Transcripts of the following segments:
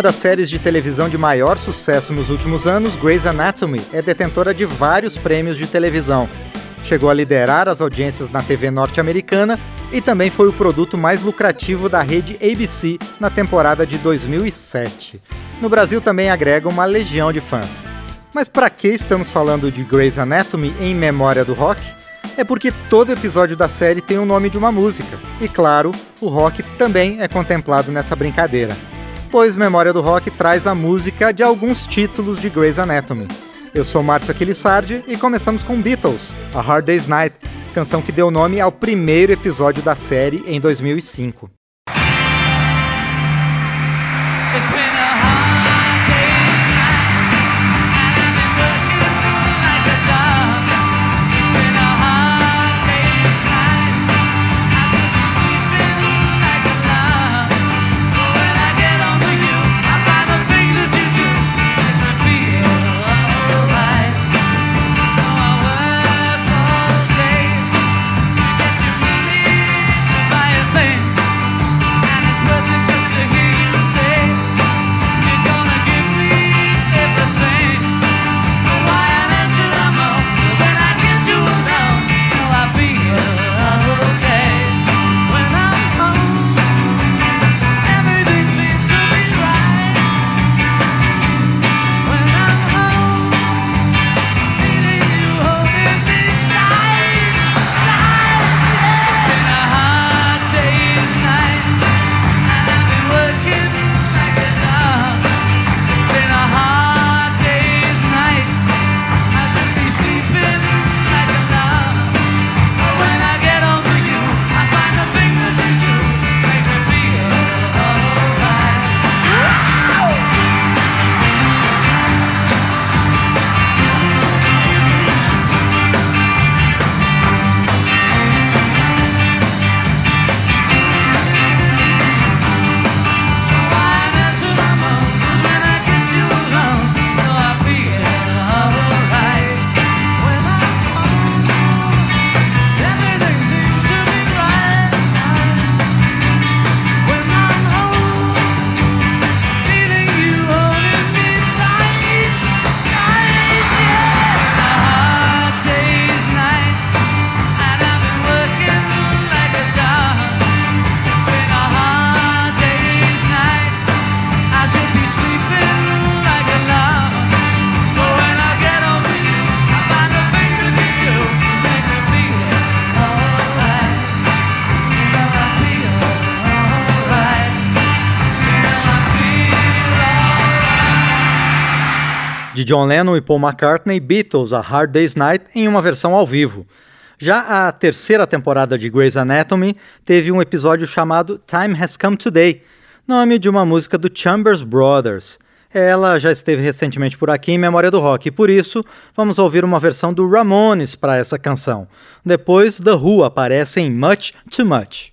Uma das séries de televisão de maior sucesso nos últimos anos, Grey's Anatomy, é detentora de vários prêmios de televisão. Chegou a liderar as audiências na TV norte-americana e também foi o produto mais lucrativo da rede ABC na temporada de 2007. No Brasil também agrega uma legião de fãs. Mas para que estamos falando de Grey's Anatomy em memória do rock? É porque todo episódio da série tem o nome de uma música. E claro, o rock também é contemplado nessa brincadeira pois Memória do Rock traz a música de alguns títulos de Grey's Anatomy. Eu sou Márcio Aquilissardi e começamos com Beatles, A Hard Day's Night, canção que deu nome ao primeiro episódio da série em 2005. De John Lennon e Paul McCartney, Beatles, A Hard Day's Night, em uma versão ao vivo. Já a terceira temporada de Grey's Anatomy teve um episódio chamado Time Has Come Today, nome de uma música do Chambers Brothers. Ela já esteve recentemente por aqui em Memória do Rock e por isso vamos ouvir uma versão do Ramones para essa canção. Depois, The Who aparece em Much Too Much.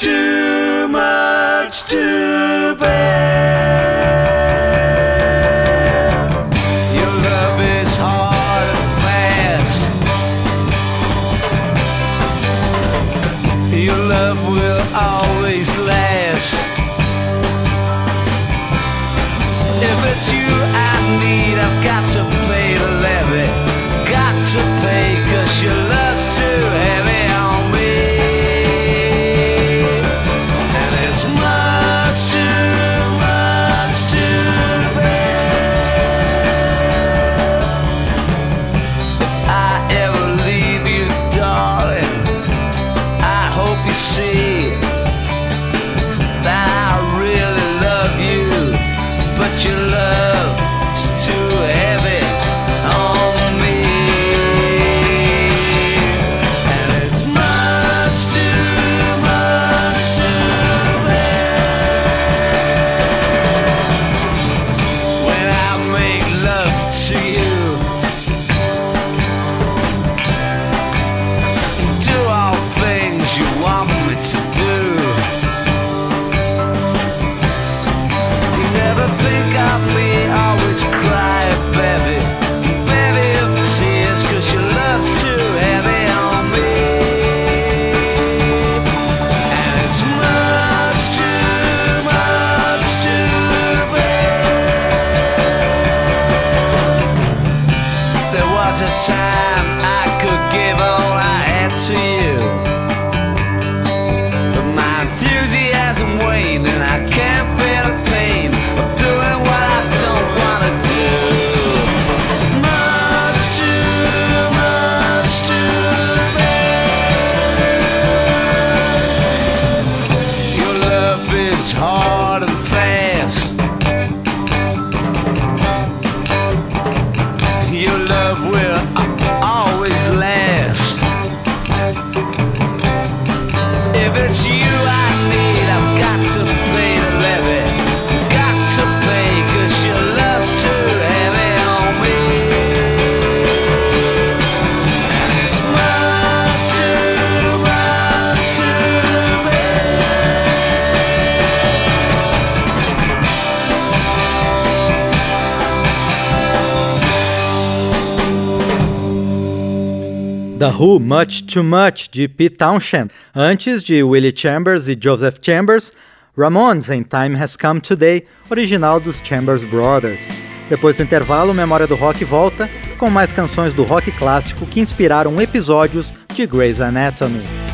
too much to bear. Your love is hard and fast. Your love will always last. If it's you. The Who Much Too Much de Pete Townshend, antes de Willie Chambers e Joseph Chambers, Ramones em Time Has Come Today, original dos Chambers Brothers. Depois do intervalo, Memória do Rock volta com mais canções do rock clássico que inspiraram episódios de Grey's Anatomy.